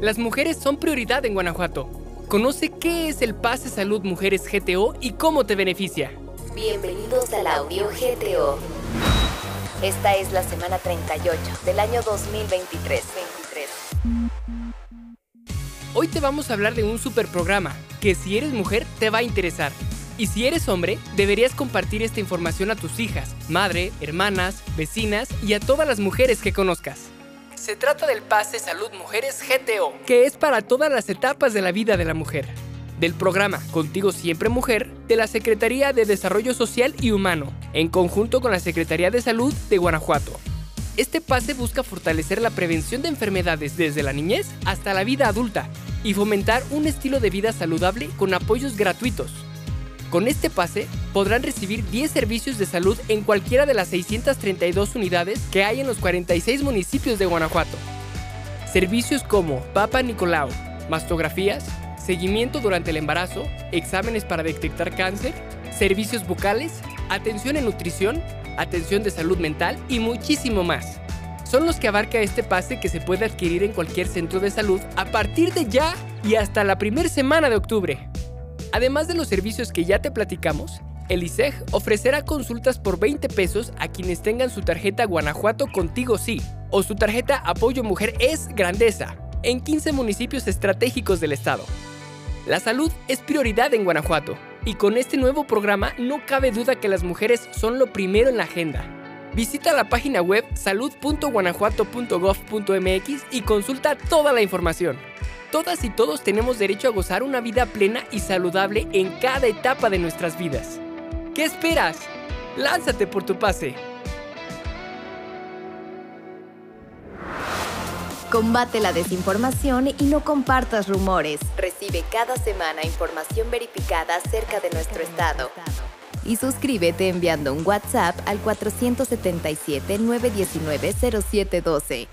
Las mujeres son prioridad en Guanajuato. Conoce qué es el Pase Salud Mujeres GTO y cómo te beneficia. Bienvenidos al audio GTO. Esta es la semana 38 del año 2023. Hoy te vamos a hablar de un super programa que si eres mujer te va a interesar. Y si eres hombre, deberías compartir esta información a tus hijas, madre, hermanas, vecinas y a todas las mujeres que conozcas. Se trata del Pase Salud Mujeres GTO, que es para todas las etapas de la vida de la mujer. Del programa Contigo Siempre Mujer de la Secretaría de Desarrollo Social y Humano, en conjunto con la Secretaría de Salud de Guanajuato. Este pase busca fortalecer la prevención de enfermedades desde la niñez hasta la vida adulta y fomentar un estilo de vida saludable con apoyos gratuitos. Con este pase podrán recibir 10 servicios de salud en cualquiera de las 632 unidades que hay en los 46 municipios de Guanajuato. Servicios como Papa Nicolau, mastografías, seguimiento durante el embarazo, exámenes para detectar cáncer, servicios bucales, atención en nutrición, atención de salud mental y muchísimo más. Son los que abarca este pase que se puede adquirir en cualquier centro de salud a partir de ya y hasta la primera semana de octubre. Además de los servicios que ya te platicamos, el ISEG ofrecerá consultas por 20 pesos a quienes tengan su tarjeta Guanajuato Contigo Sí o su tarjeta Apoyo Mujer es Grandeza en 15 municipios estratégicos del estado. La salud es prioridad en Guanajuato y con este nuevo programa no cabe duda que las mujeres son lo primero en la agenda. Visita la página web salud.guanajuato.gov.mx y consulta toda la información. Todas y todos tenemos derecho a gozar una vida plena y saludable en cada etapa de nuestras vidas. ¿Qué esperas? Lánzate por tu pase. Combate la desinformación y no compartas rumores. Recibe cada semana información verificada acerca de nuestro estado. Y suscríbete enviando un WhatsApp al 477-919-0712.